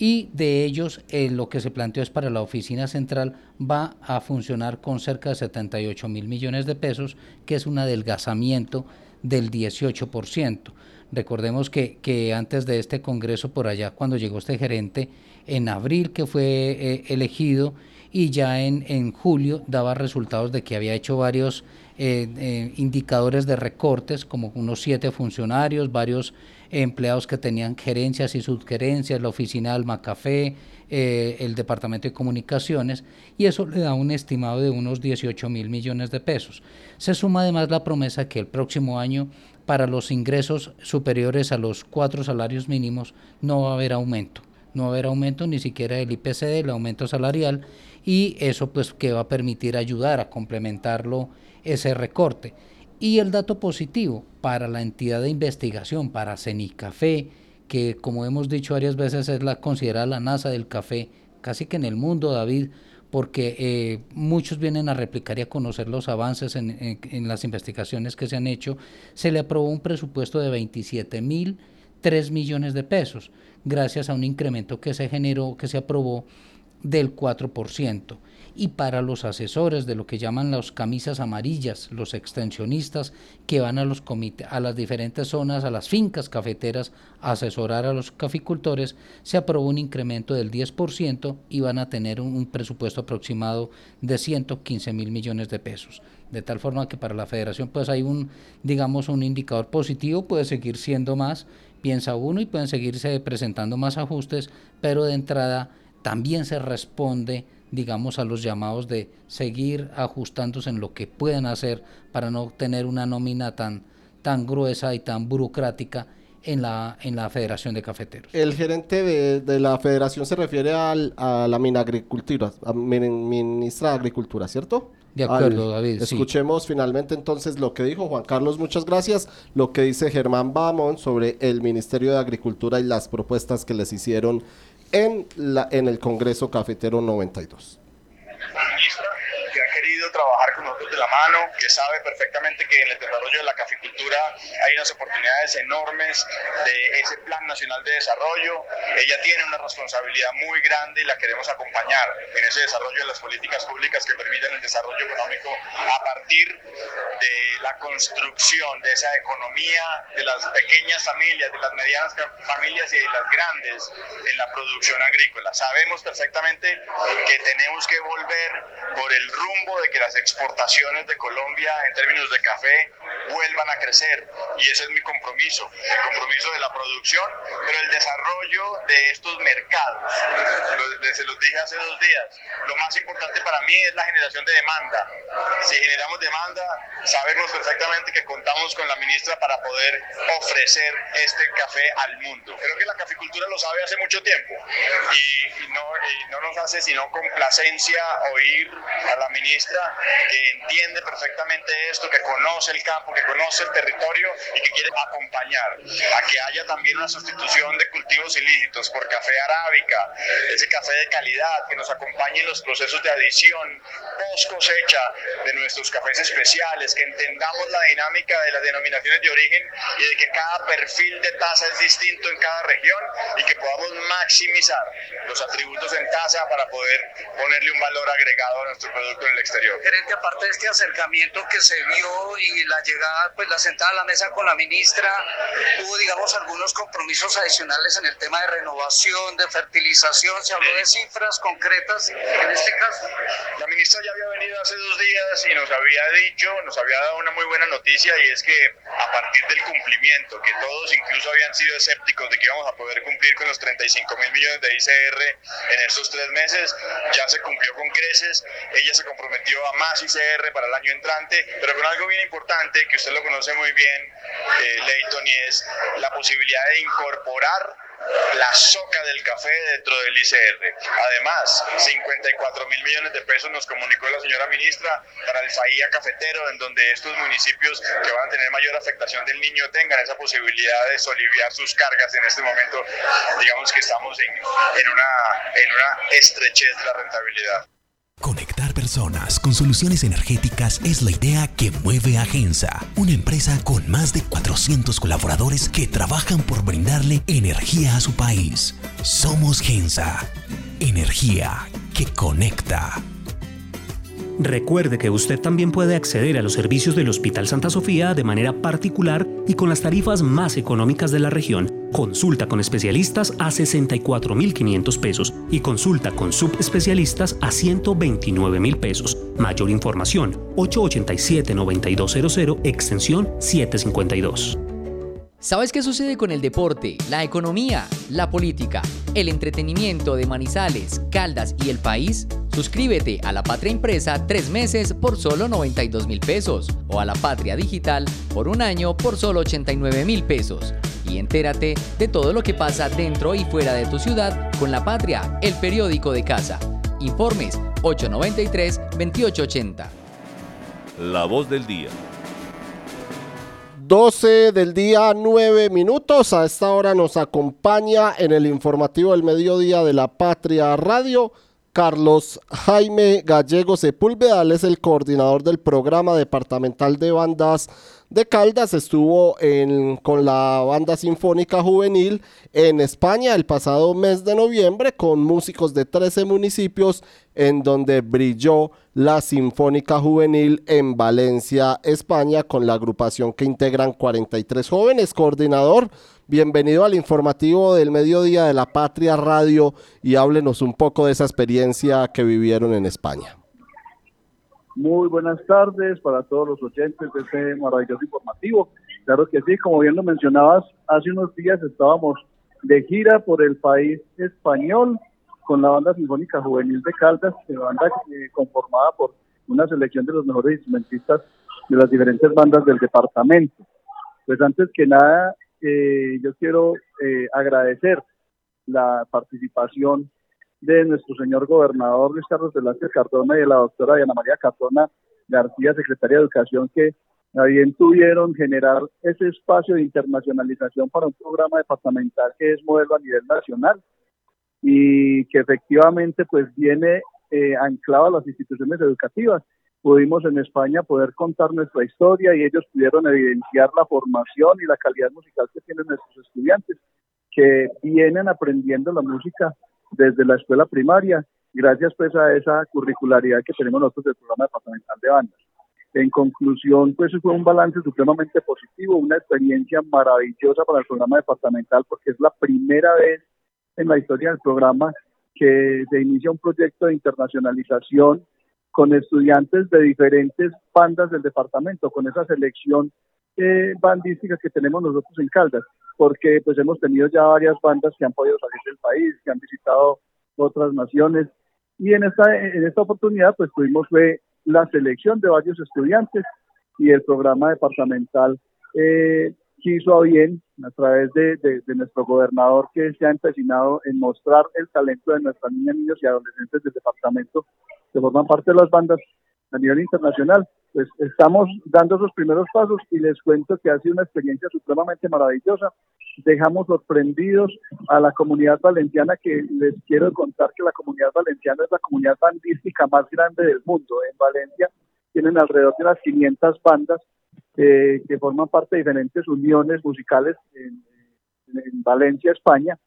Y de ellos eh, lo que se planteó es para la oficina central va a funcionar con cerca de 78 mil millones de pesos, que es un adelgazamiento del 18%. Recordemos que, que antes de este Congreso, por allá, cuando llegó este gerente, en abril que fue eh, elegido y ya en, en, julio daba resultados de que había hecho varios indicadores de recortes, como unos siete funcionarios, varios empleados que tenían gerencias y subgerencias, la oficina Alma Café, el Departamento de Comunicaciones, y eso le da un estimado de unos 18 mil millones de pesos. Se suma además la promesa que el próximo año para los ingresos superiores a los cuatro salarios mínimos no va a haber aumento no va a haber aumento ni siquiera del IPC, del aumento salarial, y eso pues que va a permitir ayudar a complementarlo ese recorte. Y el dato positivo para la entidad de investigación, para CENICAFE, que como hemos dicho varias veces es la considerada la NASA del café, casi que en el mundo, David, porque eh, muchos vienen a replicar y a conocer los avances en, en, las investigaciones que se han hecho, se le aprobó un presupuesto de 27 mil 3 millones de pesos, gracias a un incremento que se generó, que se aprobó del 4% y para los asesores de lo que llaman las camisas amarillas, los extensionistas que van a los a las diferentes zonas, a las fincas cafeteras a asesorar a los caficultores, se aprobó un incremento del 10% y van a tener un, un presupuesto aproximado de 115 mil millones de pesos. De tal forma que para la federación pues hay un, digamos, un indicador positivo, puede seguir siendo más, piensa uno y pueden seguirse presentando más ajustes, pero de entrada también se responde digamos, a los llamados de seguir ajustándose en lo que pueden hacer para no tener una nómina tan, tan gruesa y tan burocrática en la, en la Federación de Cafeteros. El gerente de, de la federación se refiere al, a la Minagricultura, a ministra de Agricultura, ¿cierto? De acuerdo, David. Escuchemos finalmente entonces lo que dijo Juan Carlos, muchas gracias, lo que dice Germán Bamón sobre el Ministerio de Agricultura y las propuestas que les hicieron en, la, en el Congreso Cafetero 92 que ha querido trabajar con nosotros de la mano, que sabe perfectamente que en el desarrollo de la caficultura hay unas oportunidades enormes de ese Plan Nacional de Desarrollo. Ella tiene una responsabilidad muy grande y la queremos acompañar en ese desarrollo de las políticas públicas que permiten el desarrollo económico a partir de la construcción de esa economía de las pequeñas familias, de las medianas familias y de las grandes en la producción agrícola. Sabemos perfectamente que tenemos que volver por el rumbo de que las exportaciones de Colombia en términos de café vuelvan a crecer y ese es mi compromiso, el compromiso de la producción, pero el desarrollo de estos mercados. se los dije hace dos días, lo más importante para mí es la generación de demanda. Si generamos demanda, sabemos perfectamente que contamos con la ministra para poder ofrecer este café al mundo. Creo que la caficultura lo sabe hace mucho tiempo y, no, y no nos hace sino complacencia oír a la ministra que entiende perfectamente esto, que conoce el campo, que conoce el territorio y que quiere acompañar a que haya también una sustitución de cultivos ilícitos por café arábica, ese café de calidad que nos acompañe en los procesos de adición post cosecha de nuestros cafés especiales, que entendamos la dinámica de las denominaciones de origen y de que cada perfil de tasa es distinto en cada región y que podamos maximizar los atributos en tasa para poder ponerle un valor agregado a nuestro producto en el exterior. Gerente, aparte de este acercamiento que se vio y la llegada, pues la sentada a la mesa con la ministra, hubo, digamos, algunos compromisos adicionales en el tema de renovación, de fertilización, se habló de cifras concretas en este caso. La ministra ya había venido hace dos días y nos había dicho, nos había dado una muy buena noticia y es que a partir del cumplimiento, que todos incluso habían sido escépticos de que íbamos a poder cumplir con los 35 mil millones de ICR en estos tres meses, ya se cumplió con creces, ella se comprometió a más ICR para el año entrante, pero con algo bien importante que usted lo conoce muy bien, eh, Leighton, y es la posibilidad de incorporar la soca del café dentro del ICR. Además, 54 mil millones de pesos nos comunicó la señora ministra para el FAIA cafetero, en donde estos municipios que van a tener mayor afectación del niño tengan esa posibilidad de soliviar sus cargas. En este momento, digamos que estamos en, en, una, en una estrechez de la rentabilidad. Conectar personas con soluciones energéticas es la idea que mueve a Gensa, una empresa con más de 400 colaboradores que trabajan por brindarle energía a su país. Somos Gensa, energía que conecta. Recuerde que usted también puede acceder a los servicios del Hospital Santa Sofía de manera particular y con las tarifas más económicas de la región. Consulta con especialistas a 64.500 pesos y consulta con subespecialistas a 129.000 pesos. Mayor información 887-9200 extensión 752. ¿Sabes qué sucede con el deporte, la economía, la política, el entretenimiento de Manizales, Caldas y el país? Suscríbete a La Patria Impresa tres meses por solo 92 mil pesos o a La Patria Digital por un año por solo 89 mil pesos. Y entérate de todo lo que pasa dentro y fuera de tu ciudad con La Patria, el periódico de casa. Informes 893-2880. La voz del día. 12 del día, 9 minutos. A esta hora nos acompaña en el informativo del mediodía de la Patria Radio. Carlos Jaime Gallego Sepúlveda, él es el coordinador del programa departamental de bandas de Caldas. Estuvo en, con la banda sinfónica juvenil en España el pasado mes de noviembre con músicos de 13 municipios en donde brilló la Sinfónica Juvenil en Valencia, España, con la agrupación que integran 43 jóvenes. Coordinador, bienvenido al informativo del mediodía de la Patria Radio y háblenos un poco de esa experiencia que vivieron en España. Muy buenas tardes para todos los oyentes de este maravilloso informativo. Claro que sí, como bien lo mencionabas, hace unos días estábamos de gira por el país español con la banda sinfónica juvenil de Caldas, banda eh, conformada por una selección de los mejores instrumentistas de las diferentes bandas del departamento. Pues antes que nada, eh, yo quiero eh, agradecer la participación de nuestro señor gobernador Luis Carlos Velázquez Cardona y de la doctora Diana María Cardona García, secretaria de Educación, que también tuvieron generar ese espacio de internacionalización para un programa departamental que es modelo a nivel nacional y que efectivamente pues viene eh, anclado a las instituciones educativas. Pudimos en España poder contar nuestra historia y ellos pudieron evidenciar la formación y la calidad musical que tienen nuestros estudiantes, que vienen aprendiendo la música desde la escuela primaria, gracias pues a esa curricularidad que tenemos nosotros del programa departamental de bandas. En conclusión, pues fue un balance supremamente positivo, una experiencia maravillosa para el programa departamental porque es la primera vez en la historia del programa que se inicia un proyecto de internacionalización con estudiantes de diferentes bandas del departamento, con esa selección eh, que tenemos nosotros en Caldas, porque pues hemos tenido ya varias bandas que han podido salir del país, que han visitado otras naciones, y en esta, en esta oportunidad pues tuvimos fue la selección de varios estudiantes y el programa departamental eh, quiso a bien, a través de, nuestro gobernador que se ha empecinado en mostrar el talento de nuestras niñas, niños y adolescentes del departamento que forman parte de las bandas a nivel internacional. Pues estamos dando esos primeros pasos y les cuento que ha sido una experiencia supremamente maravillosa. Dejamos sorprendidos a la comunidad valenciana que les quiero contar que la comunidad valenciana es la comunidad bandística más grande del mundo. En Valencia tienen alrededor de unas 500 bandas eh, que forman parte de diferentes uniones musicales en, Valencia, España,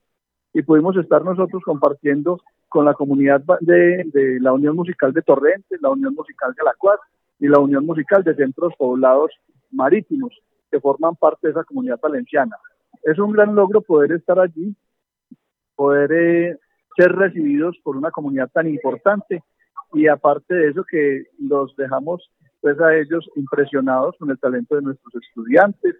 y pudimos estar nosotros compartiendo con la comunidad de, la Unión Musical de Torrentes, la Unión Musical de la Cuad y la Unión Musical de Centros Poblados Marítimos, que forman parte de esa comunidad valenciana. Es un gran logro poder estar allí, poder eh, ser recibidos por una comunidad tan importante y aparte de eso que los dejamos pues a ellos impresionados con el talento de nuestros estudiantes,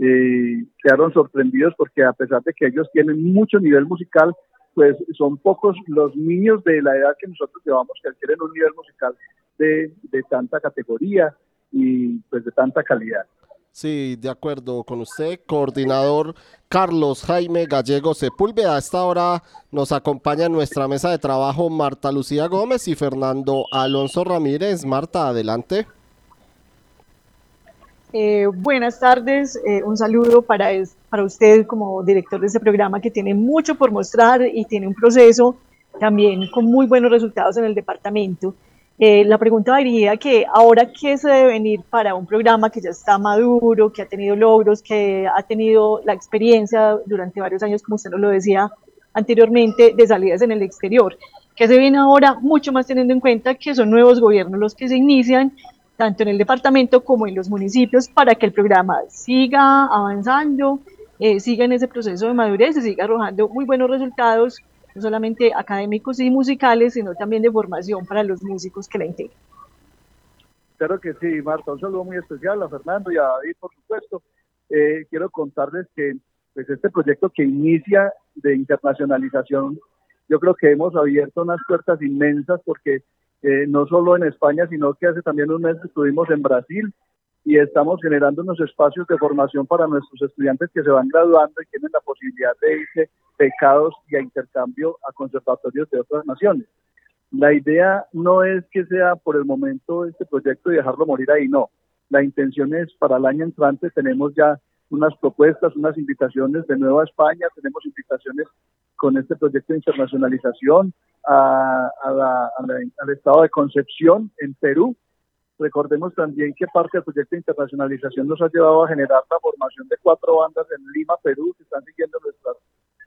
eh, quedaron sorprendidos porque a pesar de que ellos tienen mucho nivel musical, pues son pocos los niños de la edad que nosotros llevamos que adquieren un nivel musical de, de tanta categoría y pues de tanta calidad. Sí, de acuerdo con usted, coordinador Carlos Jaime Gallego Sepúlveda. A esta hora nos acompaña en nuestra mesa de trabajo Marta Lucía Gómez y Fernando Alonso Ramírez. Marta, adelante. Eh, buenas tardes, eh, un saludo para, para usted como director de este programa que tiene mucho por mostrar y tiene un proceso también con muy buenos resultados en el departamento. Eh, la pregunta diría que ahora qué se debe venir para un programa que ya está maduro, que ha tenido logros, que ha tenido la experiencia durante varios años, como usted nos lo decía anteriormente, de salidas en el exterior. ¿Qué se viene ahora? Mucho más teniendo en cuenta que son nuevos gobiernos los que se inician, tanto en el departamento como en los municipios, para que el programa siga avanzando, eh, siga en ese proceso de madurez y siga arrojando muy buenos resultados no solamente académicos y musicales, sino también de formación para los músicos que la integran. Claro que sí, Marta, un saludo muy especial a Fernando y a David, por supuesto. Eh, quiero contarles que pues, este proyecto que inicia de internacionalización, yo creo que hemos abierto unas puertas inmensas porque eh, no solo en España, sino que hace también un mes estuvimos en Brasil y estamos generando unos espacios de formación para nuestros estudiantes que se van graduando y tienen la posibilidad de irse becados y a intercambio a conservatorios de otras naciones. La idea no es que sea por el momento este proyecto y dejarlo morir ahí, no. La intención es para el año entrante tenemos ya unas propuestas, unas invitaciones de Nueva España, tenemos invitaciones con este proyecto de internacionalización al estado de Concepción en Perú. Recordemos también que parte del proyecto de internacionalización nos ha llevado a generar la formación de cuatro bandas en Lima, Perú, que están siguiendo nuestras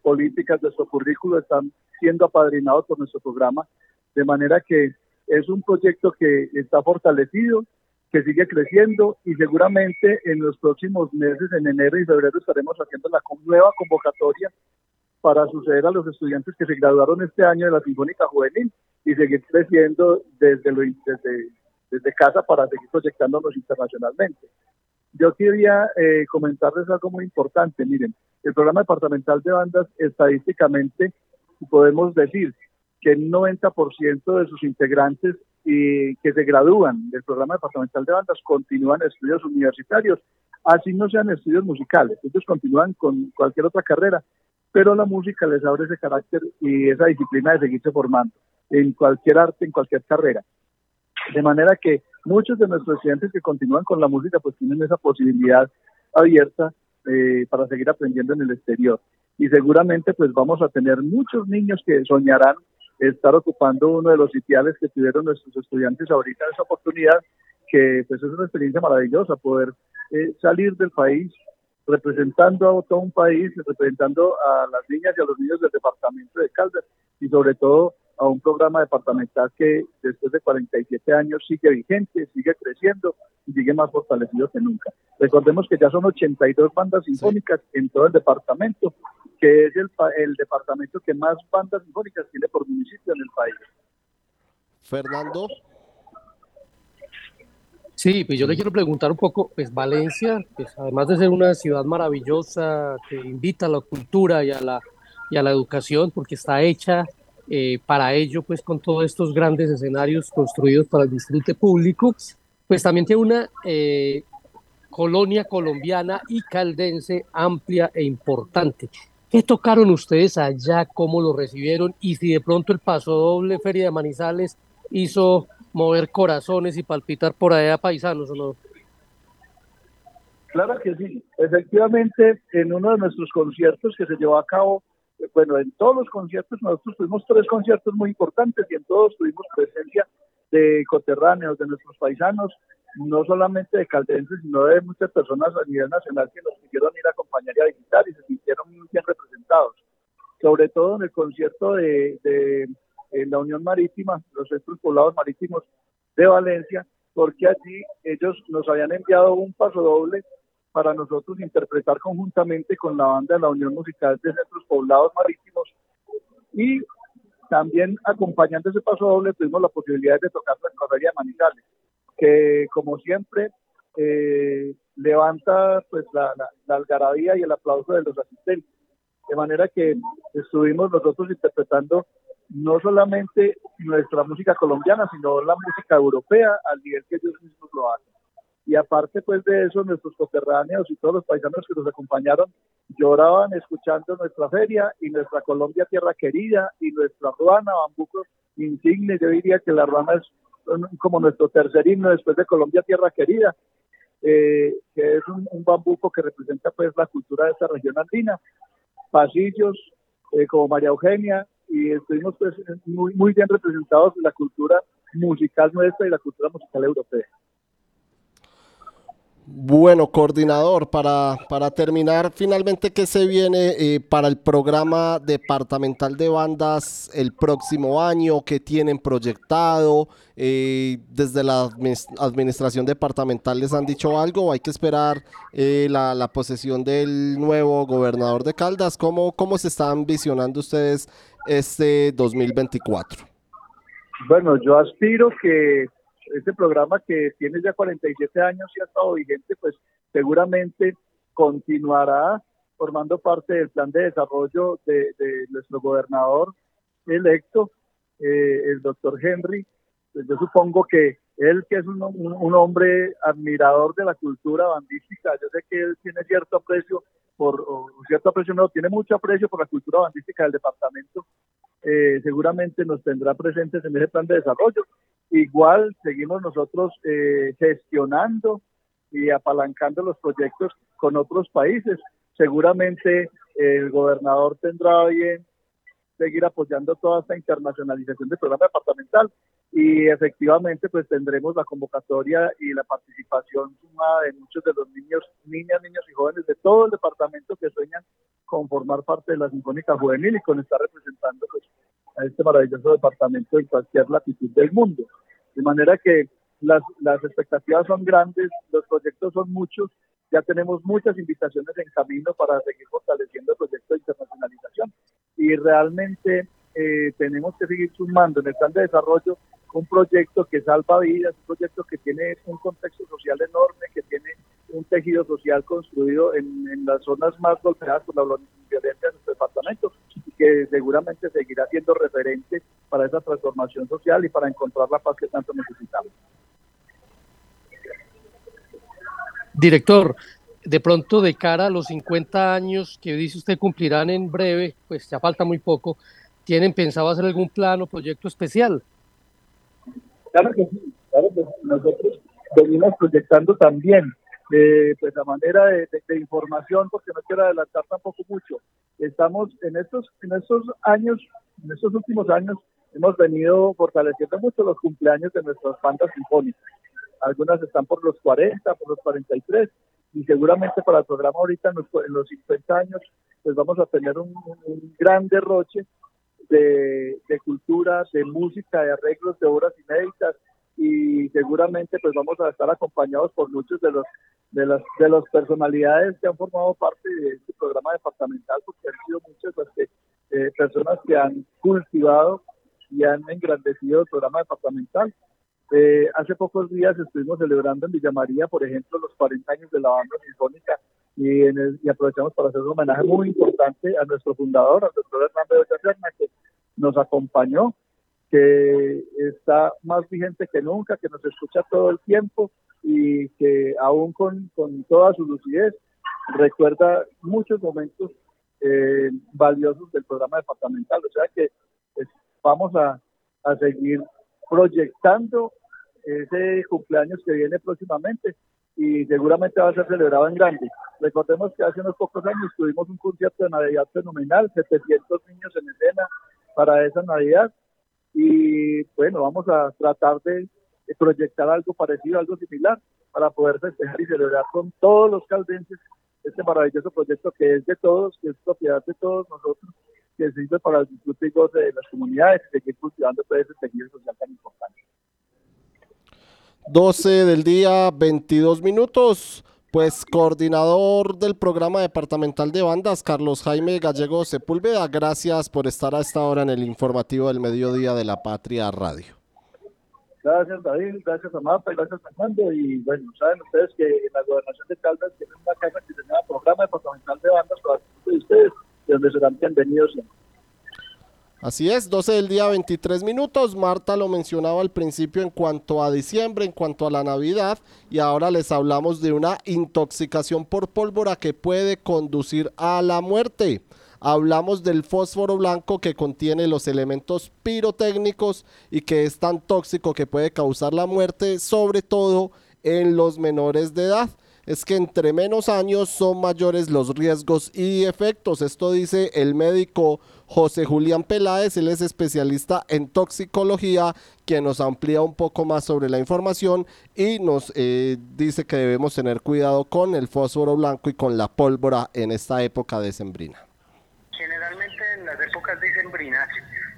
políticas, nuestro currículo, están siendo apadrinados por nuestro programa, de manera que es un proyecto que está fortalecido, que sigue creciendo y seguramente en los próximos meses, en enero y febrero, estaremos haciendo la nueva convocatoria para suceder a los estudiantes que se graduaron este año de la Sinfónica Juvenil y seguir creciendo desde, lo, desde, desde casa para seguir proyectándonos internacionalmente. Yo quería eh, comentarles algo muy importante. Miren, el programa departamental de bandas, estadísticamente, podemos decir que el 90% de sus integrantes y que se gradúan del programa departamental de bandas continúan estudios universitarios, así no sean estudios musicales, ellos continúan con cualquier otra carrera, pero la música les abre ese carácter y esa disciplina de seguirse formando en cualquier arte, en cualquier carrera. De manera que muchos de nuestros estudiantes que continúan con la música pues tienen esa posibilidad abierta eh, para seguir aprendiendo en el exterior. Y seguramente pues vamos a tener muchos niños que soñarán estar ocupando uno de los sitiales que tuvieron nuestros estudiantes ahorita esa oportunidad, que pues es una experiencia maravillosa poder eh, salir del país representando a todo un país, representando a las niñas y a los niños del departamento de Caldas y sobre todo a un programa departamental que después de 47 años sigue vigente, sigue creciendo y sigue más fortalecido que nunca. Recordemos que ya son 82 bandas sinfónicas en todo el departamento, que es el, el departamento que más bandas sinfónicas tiene por municipio en el país. Fernando. Sí, pues yo le quiero preguntar un poco, pues Valencia, pues además de ser una ciudad maravillosa que invita a la cultura y a la, y a la educación, porque está hecha eh, para ello, pues con todos estos grandes escenarios construidos para el disfrute público, pues también tiene una eh, colonia colombiana y caldense amplia e importante. ¿Qué tocaron ustedes allá? ¿Cómo lo recibieron? Y si de pronto el paso doble Feria de Manizales hizo mover corazones y palpitar por allá paisanos o no? Claro que sí. Efectivamente, en uno de nuestros conciertos que se llevó a cabo bueno, en todos los conciertos nosotros tuvimos tres conciertos muy importantes y en todos tuvimos presencia de coterráneos, de nuestros paisanos, no solamente de caldenses, sino de muchas personas a nivel nacional que nos quisieron ir a acompañar y a visitar y se sintieron muy bien representados. Sobre todo en el concierto de, de la Unión Marítima, los centros poblados marítimos de Valencia, porque allí ellos nos habían enviado un paso doble para nosotros interpretar conjuntamente con la banda de la Unión Musical de Centros Poblados Marítimos y también acompañando ese paso doble tuvimos la posibilidad de tocar la escorrería de Manizales, que como siempre eh, levanta pues la, la, algarabía y el aplauso de los asistentes. De manera que estuvimos nosotros interpretando no solamente nuestra música colombiana, sino la música europea al nivel que ellos mismos lo hacen y aparte pues de eso nuestros coterráneos y todos los paisanos que nos acompañaron lloraban escuchando nuestra feria y nuestra Colombia tierra querida y nuestra ruana, bambuco insigne, yo diría que la ruana es como nuestro tercer himno después de Colombia tierra querida, eh, que es un, bambuco que representa pues la cultura de esta región andina, pasillos eh, como María Eugenia y estuvimos pues muy, muy bien representados en la cultura musical nuestra y la cultura musical europea. Bueno, coordinador, para, para terminar, finalmente, ¿qué se viene eh, para el programa departamental de bandas el próximo año? ¿Qué tienen proyectado? Eh, ¿Desde la administración departamental les han dicho algo? ¿Hay que esperar eh, la, la, posesión del nuevo gobernador de Caldas? ¿Cómo, ¿Cómo se están visionando ustedes este 2024? Bueno, yo aspiro que este programa que tiene ya 47 años y ha estado vigente, pues seguramente continuará formando parte del plan de desarrollo de, nuestro gobernador electo, eh, el doctor Henry. Pues yo supongo que él, que es un, hombre admirador de la cultura bandística, yo sé que él tiene cierto aprecio por, cierto aprecio no, tiene mucho aprecio por la cultura bandística del departamento, eh, seguramente nos tendrá presentes en ese plan de desarrollo. Igual seguimos nosotros eh, gestionando y apalancando los proyectos con otros países. Seguramente el gobernador tendrá bien seguir apoyando toda esta internacionalización del programa departamental y efectivamente pues tendremos la convocatoria y la participación sumada de muchos de los niños, niñas, niños y jóvenes de todo el departamento que sueñan con formar parte de la Sinfónica Juvenil y con estar representando pues, a este maravilloso departamento en cualquier latitud del mundo. De manera que las, las expectativas son grandes, los proyectos son muchos, ya tenemos muchas invitaciones en camino para seguir fortaleciendo el proyecto de internacionalización y realmente eh, tenemos que seguir sumando en el plan de desarrollo un proyecto que salva vidas, un proyecto que tiene un contexto social enorme, que tiene un tejido social construido en, las zonas más golpeadas por la violencia de nuestro departamento y que seguramente seguirá siendo referente para esa transformación social y para encontrar la paz que tanto necesitamos. Director, de pronto de cara a los 50 años que dice usted cumplirán en breve, pues ya falta muy poco, ¿tienen pensado hacer algún plan o proyecto especial? Claro que sí, claro que sí. Nosotros venimos proyectando también eh, pues la manera de, de, de, información, porque no quiero adelantar tampoco mucho. Estamos en estos, en estos años, en estos últimos años, hemos venido fortaleciendo mucho los cumpleaños de nuestras bandas sinfónicas. Algunas están por los 40, por los 43, y seguramente para el programa ahorita en los, en los 50 años, pues vamos a tener un, gran derroche de, de, cultura, de música, de arreglos, de obras inéditas y seguramente pues vamos a estar acompañados por muchos de los de las de las personalidades que han formado parte de este programa departamental porque han sido muchas las eh, personas que han cultivado y han engrandecido el programa departamental. Eh, hace pocos días estuvimos celebrando en Villa María, por ejemplo, los 40 años de la banda sinfónica y, en el, y aprovechamos para hacer un homenaje muy importante a nuestro fundador, al doctor Hernando de Serna, que nos acompañó, que está más vigente que nunca, que nos escucha todo el tiempo y que aún con, con toda su lucidez recuerda muchos momentos eh, valiosos del programa departamental. O sea que pues, vamos a, a seguir proyectando ese cumpleaños que viene próximamente y seguramente va a ser celebrado en grande. Recordemos que hace unos pocos años tuvimos un concierto de Navidad fenomenal, 700 niños en escena para esa Navidad y bueno, vamos a tratar de proyectar algo parecido, algo similar para poder festejar y celebrar con todos los caldenses este maravilloso proyecto que es de todos, que es propiedad de todos nosotros, que sirve para el disfrute y goce de las comunidades y seguir cultivando todo ese tejido social tan importante. 12 del día, 22 minutos. Pues coordinador del programa departamental de bandas, Carlos Jaime Gallego Sepúlveda, gracias por estar a esta hora en el informativo del mediodía de la Patria Radio. Gracias David, gracias a Marta, gracias Fernando y bueno, saben ustedes que en la gobernación de Caldas tienen una casa que se llama Programa Departamental de Bandas para de ustedes, de donde serán bienvenidos. Así es, 12 del día 23 minutos. Marta lo mencionaba al principio en cuanto a diciembre, en cuanto a la Navidad, y ahora les hablamos de una intoxicación por pólvora que puede conducir a la muerte. Hablamos del fósforo blanco que contiene los elementos pirotécnicos y que es tan tóxico que puede causar la muerte, sobre todo en los menores de edad es que entre menos años son mayores los riesgos y efectos. Esto dice el médico José Julián Peláez, él es especialista en toxicología, quien nos amplía un poco más sobre la información y nos eh, dice que debemos tener cuidado con el fósforo blanco y con la pólvora en esta época decembrina. Generalmente en las épocas decembrinas,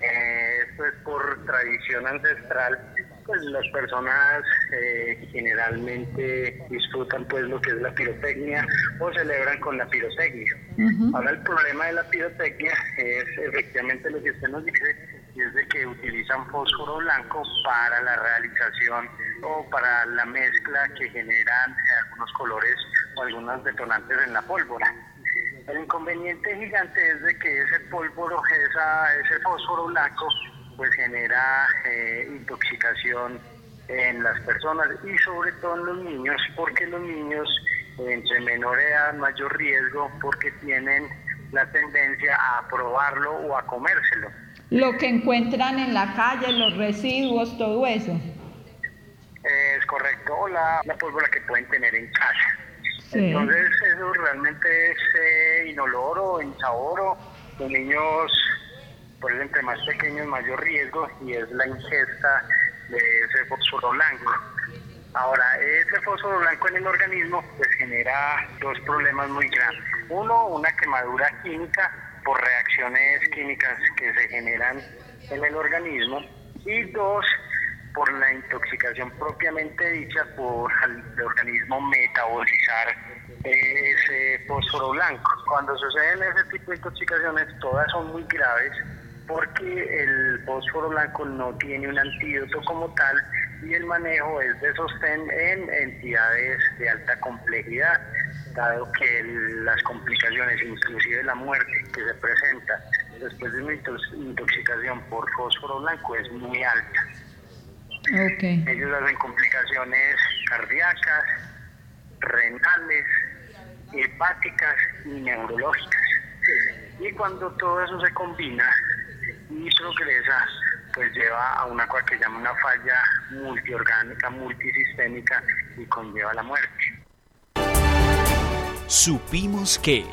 eh, esto es por tradición ancestral, pues las personas eh, generalmente disfrutan pues lo que es la pirotecnia o celebran con la pirotecnia. Uh -huh. Ahora el problema de la pirotecnia es efectivamente lo que usted nos dice, es de que utilizan fósforo blanco para la realización o para la mezcla que generan algunos colores o algunos detonantes en la pólvora. El inconveniente gigante es de que ese pólvoro, esa, ese fósforo blanco, pues genera eh, intoxicación en las personas y sobre todo en los niños, porque los niños entre menor edad mayor riesgo porque tienen la tendencia a probarlo o a comérselo. lo que encuentran en la calle, los residuos, todo eso. Es correcto, o la, la pólvora que pueden tener en casa. Entonces eso realmente es eh, inoloro, insaboro. Los niños, entre más pequeños, mayor riesgo y es la ingesta de ese fósforo blanco. Ahora, ese fósforo blanco en el organismo pues genera dos problemas muy grandes. Uno, una quemadura química por reacciones químicas que se generan en el organismo. Y dos, por la intoxicación propiamente dicha por el organismo metabolizar ese fósforo blanco. Cuando suceden ese tipo de intoxicaciones, todas son muy graves porque el fósforo blanco no tiene un antídoto como tal y el manejo es de sostén en entidades de alta complejidad, dado que las complicaciones, inclusive la muerte que se presenta después de una intoxicación por fósforo blanco es muy alta. Ellos hacen complicaciones cardíacas, renales, hepáticas y neurológicas. Y cuando todo eso se combina y progresa, pues lleva a una cosa que llama una falla multiorgánica, multisistémica y conlleva la muerte. Supimos que...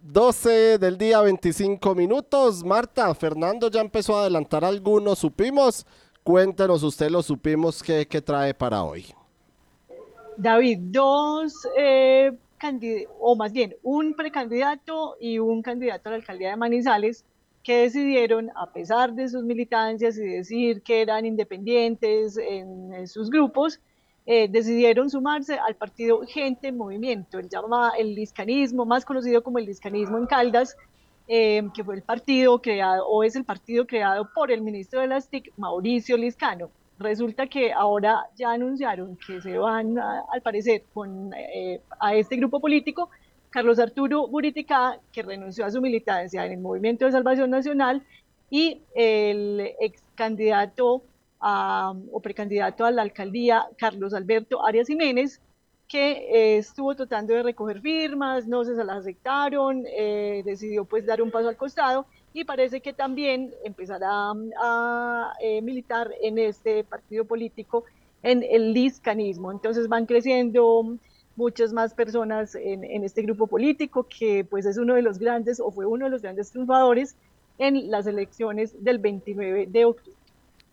12 del día 25 minutos. Marta, Fernando ya empezó a adelantar algunos, supimos. Cuéntenos usted lo supimos que, trae para hoy. David, dos eh, candidatos, o más bien un precandidato y un candidato a la alcaldía de Manizales que decidieron, a pesar de sus militancias y decir que eran independientes en sus grupos, eh, decidieron sumarse al partido Gente en Movimiento, el llama el liscanismo, más conocido como el liscanismo en Caldas, eh, que fue el partido creado, o es el partido creado por el ministro de las TIC, Mauricio Liscano. Resulta que ahora ya anunciaron que se van, al parecer, con, eh, a este grupo político, Carlos Arturo Buritica, que renunció a su militancia en el Movimiento de Salvación Nacional, y el ex candidato o precandidato a la alcaldía, Carlos Alberto Arias Jiménez, que eh, estuvo tratando de recoger firmas, no se las aceptaron, eh, decidió pues dar un paso al costado y parece que también empezará a, eh, militar en este partido político, en el liscanismo. Entonces van creciendo muchas más personas en, en, este grupo político que pues es uno de los grandes o fue uno de los grandes triunfadores en las elecciones del 29 de octubre.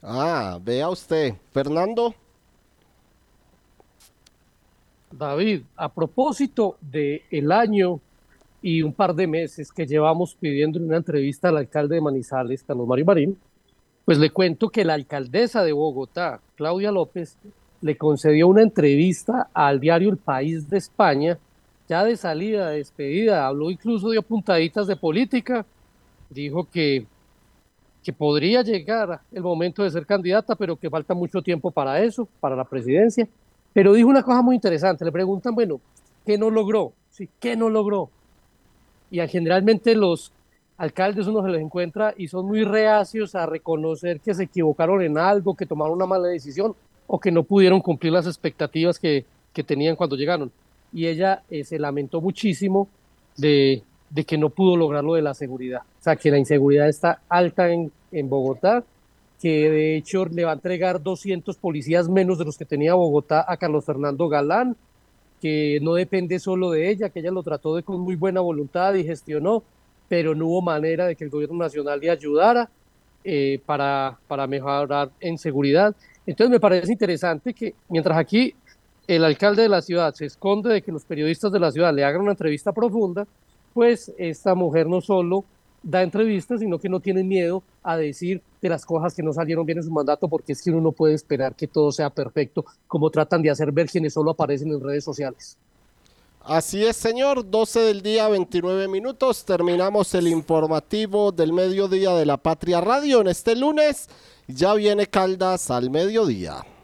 Ah, vea usted. Fernando. David, a propósito de el año y un par de meses que llevamos pidiendo una entrevista al alcalde de Manizales, Carlos Mario Marín, pues le cuento que la alcaldesa de Bogotá, Claudia López, le concedió una entrevista al diario El País de España, ya de salida, de despedida, habló incluso de apuntaditas de política, dijo que que podría llegar el momento de ser candidata, pero que falta mucho tiempo para eso, para la presidencia. Pero dijo una cosa muy interesante, le preguntan, bueno, ¿qué no logró? ¿Sí? ¿Qué no logró? Y generalmente los alcaldes uno se los encuentra y son muy reacios a reconocer que se equivocaron en algo, que tomaron una mala decisión o que no pudieron cumplir las expectativas que, que tenían cuando llegaron. Y ella eh, se lamentó muchísimo de, de que no pudo lograr lo de la seguridad. O sea, que la inseguridad está alta en, en Bogotá, que de hecho le va a entregar 200 policías menos de los que tenía Bogotá a Carlos Fernando Galán, que no depende solo de ella, que ella lo trató de con muy buena voluntad y gestionó, pero no hubo manera de que el gobierno nacional le ayudara eh, para, para mejorar en seguridad. Entonces me parece interesante que mientras aquí el alcalde de la ciudad se esconde de que los periodistas de la ciudad le hagan una entrevista profunda, pues esta mujer no solo da entrevistas, sino que no tiene miedo a decir de las cosas que no salieron bien en su mandato, porque es que uno no puede esperar que todo sea perfecto, como tratan de hacer ver quienes solo aparecen en redes sociales. Así es, señor. 12 del día, 29 minutos. Terminamos el informativo del mediodía de la Patria Radio en este lunes. Ya viene Caldas al mediodía.